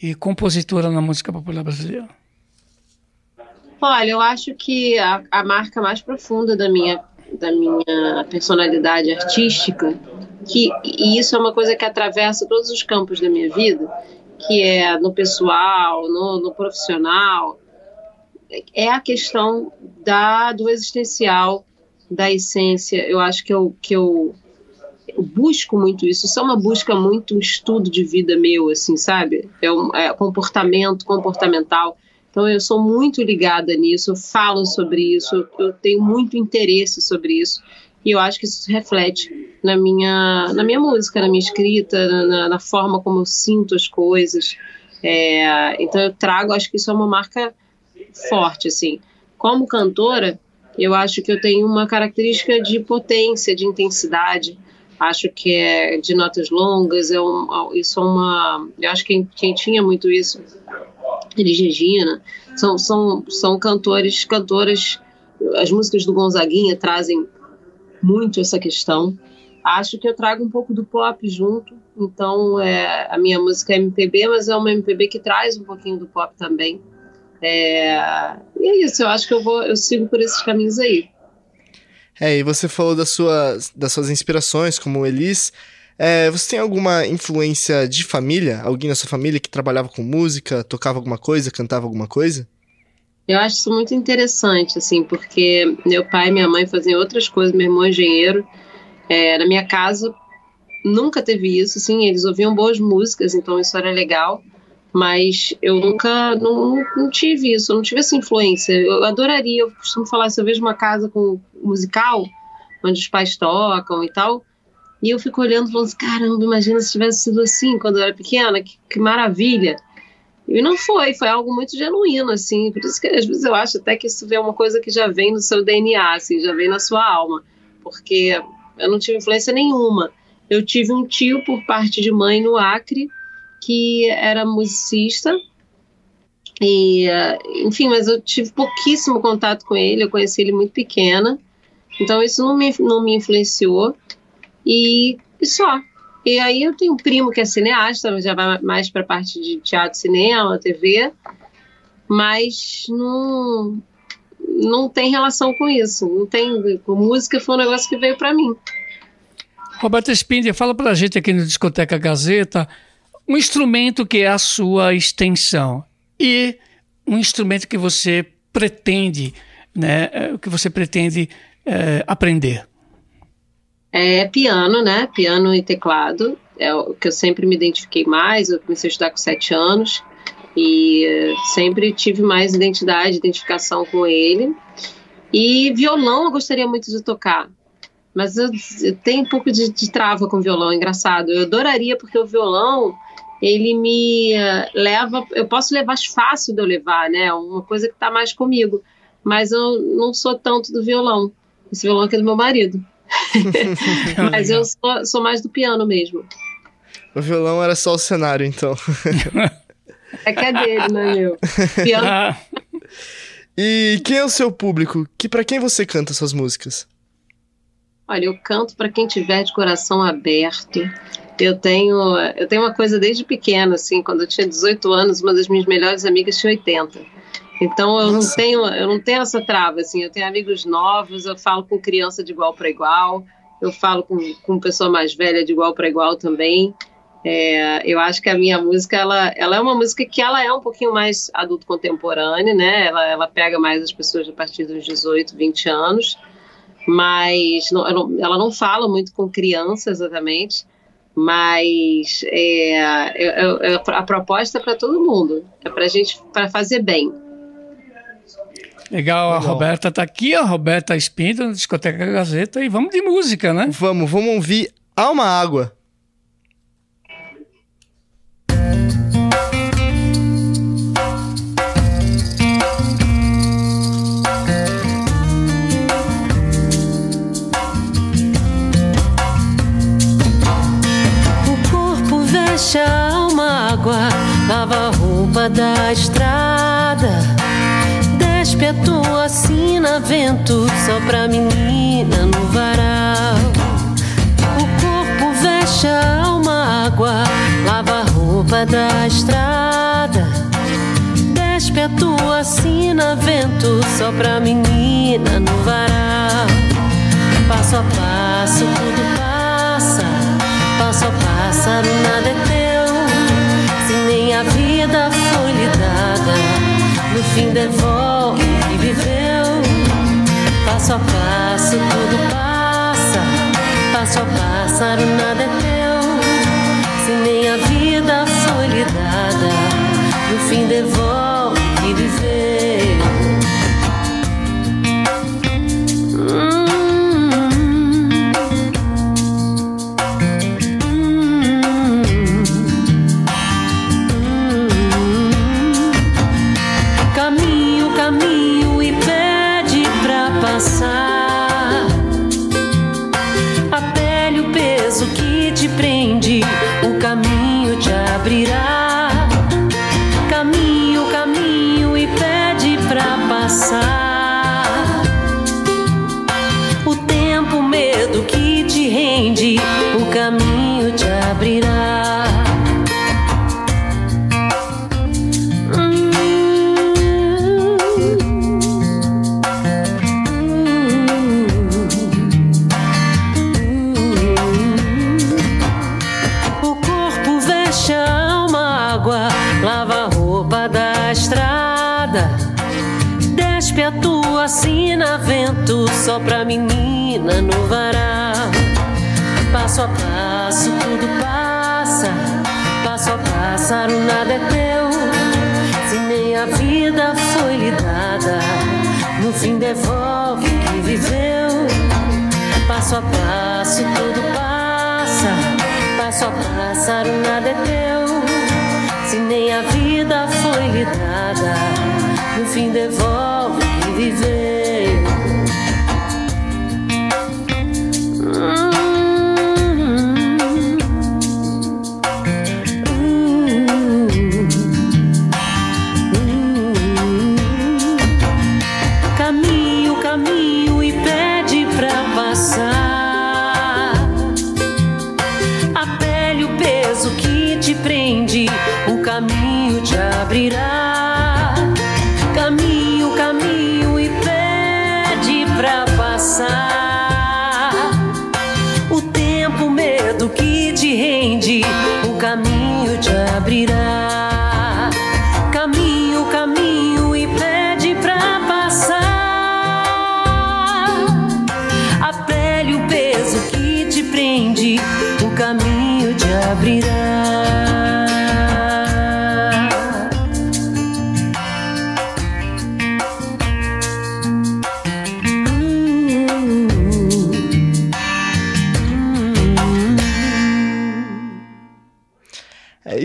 e compositora na música popular brasileira? Olha, eu acho que a, a marca mais profunda da minha, da minha personalidade artística, que, e isso é uma coisa que atravessa todos os campos da minha vida, que é no pessoal, no, no profissional, é a questão da, do existencial, da essência. Eu acho que eu, que eu, eu busco muito isso. Isso é uma busca muito, um estudo de vida meu, assim, sabe? É, um, é comportamento, comportamental. Então eu sou muito ligada nisso, eu falo sobre isso, eu tenho muito interesse sobre isso. E eu acho que isso reflete na minha, na minha música, na minha escrita, na, na forma como eu sinto as coisas. É, então eu trago, acho que isso é uma marca forte, assim. Como cantora, eu acho que eu tenho uma característica de potência, de intensidade. Acho que é de notas longas, é um, isso é uma. Eu acho que quem, tinha muito isso, Elis Regina, são, são, são cantores, cantoras. As músicas do Gonzaguinha trazem muito essa questão. Acho que eu trago um pouco do pop junto, então é, a minha música é MPB, mas é uma MPB que traz um pouquinho do pop também. É, e é isso, eu acho que eu vou, eu sigo por esses caminhos aí. É, e você falou das suas, das suas inspirações, como Elis. É, você tem alguma influência de família? Alguém na sua família que trabalhava com música, tocava alguma coisa, cantava alguma coisa? Eu acho isso muito interessante, assim, porque meu pai e minha mãe faziam outras coisas, meu irmão é engenheiro. É, na minha casa nunca teve isso, assim, eles ouviam boas músicas, então isso era legal, mas eu nunca, não, não tive isso, não tive essa influência. Eu adoraria, eu costumo falar, se eu vejo uma casa com musical, onde os pais tocam e tal, e eu fico olhando e falando assim, caramba, imagina se tivesse sido assim quando eu era pequena, que, que maravilha. E não foi, foi algo muito genuíno, assim. Por isso que às vezes eu acho até que isso é uma coisa que já vem no seu DNA, assim, já vem na sua alma. Porque eu não tive influência nenhuma. Eu tive um tio por parte de mãe no Acre que era musicista. E, enfim, mas eu tive pouquíssimo contato com ele, eu conheci ele muito pequena. Então isso não me, não me influenciou. E, e só. E aí eu tenho um primo que é cineasta, já vai mais para a parte de teatro, cinema, TV, mas não não tem relação com isso. Não tem com música foi um negócio que veio para mim. Roberta Spinder, fala para a gente aqui no Discoteca Gazeta um instrumento que é a sua extensão e um instrumento que você pretende, né, é, que você pretende é, aprender é piano, né? Piano e teclado. É o que eu sempre me identifiquei mais. Eu comecei a estudar com sete anos e eh, sempre tive mais identidade, identificação com ele. E violão eu gostaria muito de tocar, mas eu, eu tenho um pouco de, de, trava com violão, engraçado. Eu adoraria porque o violão ele me uh, leva, eu posso levar fácil de eu levar, né? Uma coisa que está mais comigo, mas eu não sou tanto do violão. Esse violão aqui é do meu marido. Mas eu sou, sou, mais do piano mesmo. O violão era só o cenário, então. é que é dele, não é meu. Piano. Ah. E quem é o seu público? Que para quem você canta suas músicas? Olha, eu canto para quem tiver de coração aberto. Eu tenho, eu tenho uma coisa desde pequena, assim, quando eu tinha 18 anos, uma das minhas melhores amigas tinha 80. Então eu não tenho, eu não tenho essa trava, assim, eu tenho amigos novos, eu falo com criança de igual para igual, eu falo com, com pessoa mais velha de igual para igual também. É, eu acho que a minha música, ela, ela é uma música que ela é um pouquinho mais adulto contemporâneo, né? Ela, ela pega mais as pessoas a partir dos 18, 20 anos, mas não, ela não fala muito com criança exatamente, mas é, é, é a proposta é para todo mundo, é para gente para fazer bem. Legal, a Roberta tá aqui, a Roberta Espinto, na Discoteca Gazeta, e vamos de música, né? Vamos, vamos ouvir Alma Água. O corpo veste a alma água, lava a roupa da estrada Crespe a tua sina, vento, só pra menina no varal. O corpo veste a alma, água, lava a roupa da estrada. Despe a tua sina, vento, só pra menina no varal. Passo a passo, tudo passa, passo a pássaro, nada é teu. Se nem a vida foi lhe dada no fim devolve. Passo a passo tudo passa, passo a pássaro nada é teu. Se nem a vida foi lhe dada, no fim devolve e viveu. Pra menina no varal. Passo a passo tudo passa, passo a pássaro nada é teu. Se nem a vida foi lhe dada, no fim devolve o que viveu. Passo a passo tudo passa, passo a pássaro nada é teu. Se nem a vida foi me dada, no fim devolve o que viveu.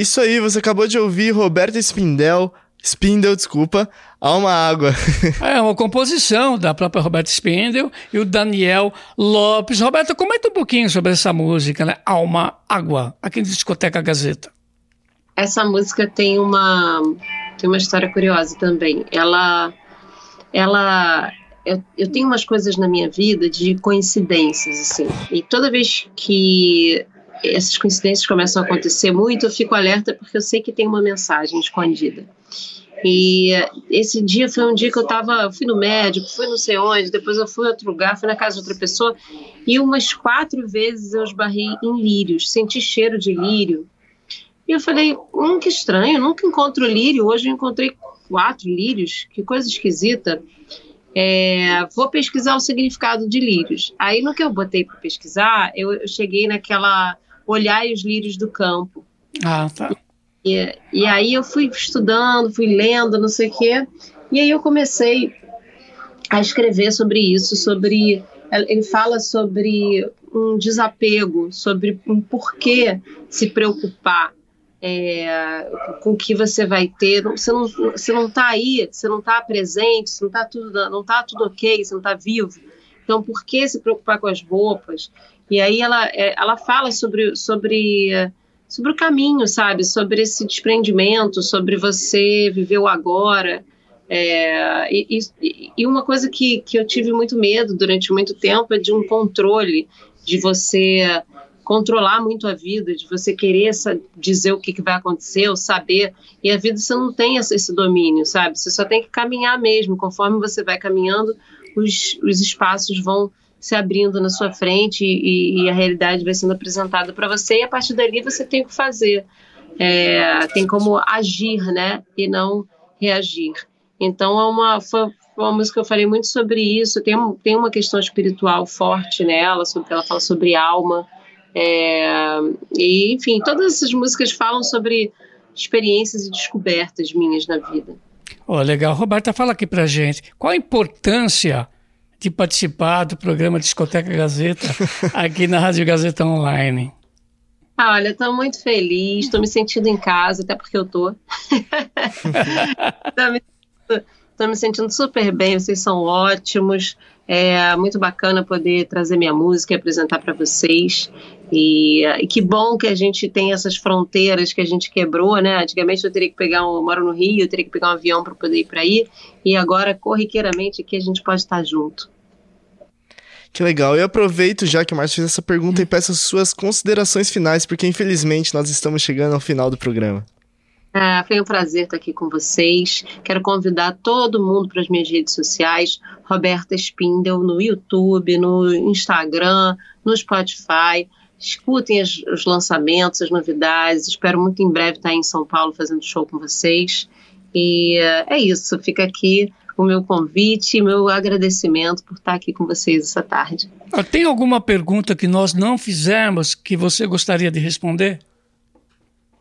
Isso aí, você acabou de ouvir Roberto Spindel, Spindel, desculpa, Alma Água. É uma composição da própria Roberta Spindel e o Daniel Lopes. Roberto, comenta um pouquinho sobre essa música, né? Alma Água, aqui na Discoteca Gazeta. Essa música tem uma tem uma história curiosa também. Ela ela eu, eu tenho umas coisas na minha vida de coincidências assim. E toda vez que essas coincidências começam a acontecer muito, eu fico alerta porque eu sei que tem uma mensagem escondida. E esse dia foi um dia que eu tava, eu fui no médico, fui não sei onde, depois eu fui a outro lugar, fui na casa de outra pessoa, e umas quatro vezes eu esbarrei em lírios, senti cheiro de lírio. E eu falei, hum, que estranho, nunca encontro lírio, hoje eu encontrei quatro lírios, que coisa esquisita. É, vou pesquisar o significado de lírios. Aí no que eu botei para pesquisar, eu, eu cheguei naquela olhar os lírios do campo. Ah, tá. E, e aí eu fui estudando, fui lendo, não sei o quê. E aí eu comecei a escrever sobre isso, sobre ele fala sobre um desapego, sobre um porquê se preocupar é, com o que você vai ter. Você não, você não tá aí, você não está presente, você não está tudo, não tá tudo ok, você não está vivo. Então, por que se preocupar com as roupas? E aí ela, é, ela fala sobre, sobre, sobre o caminho, sabe? Sobre esse desprendimento, sobre você viver o agora. É, e, e, e, uma coisa que, que eu tive muito medo durante muito tempo é de um controle, de você controlar muito a vida, de você querer dizer o que, que vai acontecer, ou saber. E a vida você não tem esse domínio, sabe? Você só tem que caminhar mesmo. Conforme você vai caminhando, os, os espaços vão se abrindo na sua frente e, e a realidade vai sendo apresentada para você. E a partir dali você tem o que fazer. É, tem como agir, né? E não reagir. Então é uma, foi, uma música que eu falei muito sobre isso. Tem, tem uma questão espiritual forte nela, sobre ela fala sobre alma. É, e, enfim, todas essas músicas falam sobre experiências e descobertas minhas na vida. Oh, legal. Roberta, fala aqui pra gente. Qual a importância de participar do programa Discoteca Gazeta aqui na Rádio Gazeta Online? Ah, olha, estou muito feliz, estou me sentindo em casa, até porque eu tô. Estou me, tô me sentindo super bem, vocês são ótimos. É muito bacana poder trazer minha música e apresentar para vocês. E, e, que bom que a gente tem essas fronteiras que a gente quebrou, né? Antigamente eu teria que pegar um, eu moro no Rio, eu teria que pegar um avião para poder ir para aí, e agora corriqueiramente aqui a gente pode estar junto. Que legal. Eu aproveito já que o Márcio fez essa pergunta e peço suas considerações finais, porque infelizmente nós estamos chegando ao final do programa. Ah, foi um prazer estar aqui com vocês. Quero convidar todo mundo para as minhas redes sociais, Roberta Spindel, no YouTube, no Instagram, no Spotify. Escutem as, os lançamentos, as novidades. Espero muito em breve estar em São Paulo fazendo show com vocês. E uh, é isso. Fica aqui o meu convite e meu agradecimento por estar aqui com vocês essa tarde. Tem alguma pergunta que nós não fizemos que você gostaria de responder?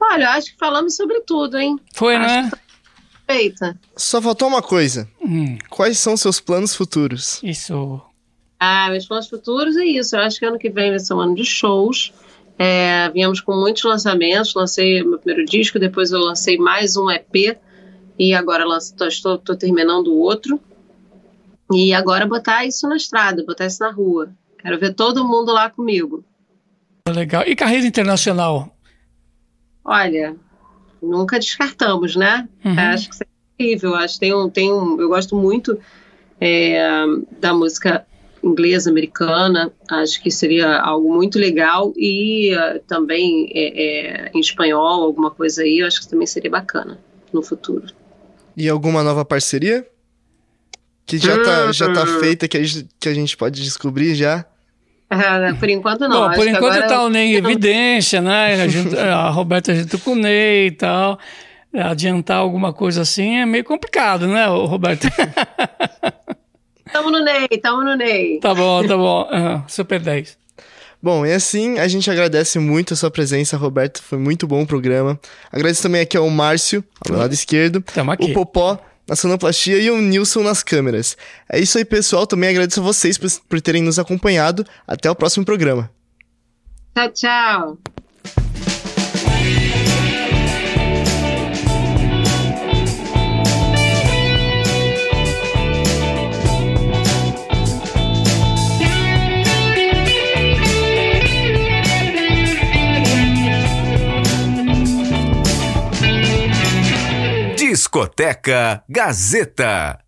Olha, acho que falamos sobre tudo, hein? Foi, acho né? Feita. Só faltou uma coisa. Hum. Quais são seus planos futuros? Isso. Ah, meus planos futuros é isso. Eu acho que ano que vem vai ser um ano de shows. É, viemos com muitos lançamentos. Lancei meu primeiro disco, depois eu lancei mais um EP e agora estou, estou terminando outro. E agora botar isso na estrada, botar isso na rua. Quero ver todo mundo lá comigo. Legal. E carreira internacional? Olha, nunca descartamos, né? Uhum. Acho que isso é incrível. Acho que tem um, tem um, eu gosto muito é, da música inglesa, americana. Acho que seria algo muito legal e uh, também é, é, em espanhol, alguma coisa aí. Eu acho que também seria bacana no futuro. E alguma nova parceria? Que já tá, já tá Hum. feita, que a, gente, que a gente pode descobrir já? Ah, por enquanto não. Bom, por enquanto agora- tá o Ney em evidência, né? A, gente- a Roberta junto com o Ney e tal. Adiantar alguma coisa assim é meio complicado, né, Roberto? Tamo no Ney, tamo no Ney. tá bom, tá bom. Ah, super 10. Bom, e assim, a gente agradece muito a sua presença, Roberto. Foi muito bom o programa. Agradeço também aqui ao Márcio, ao meu lado esquerdo. aqui. O Popó na sonoplastia e o Nilson nas câmeras. É isso aí, pessoal. Também agradeço a vocês por, por terem nos acompanhado. Até o próximo programa. Tchau, tchau. Discoteca Gazeta.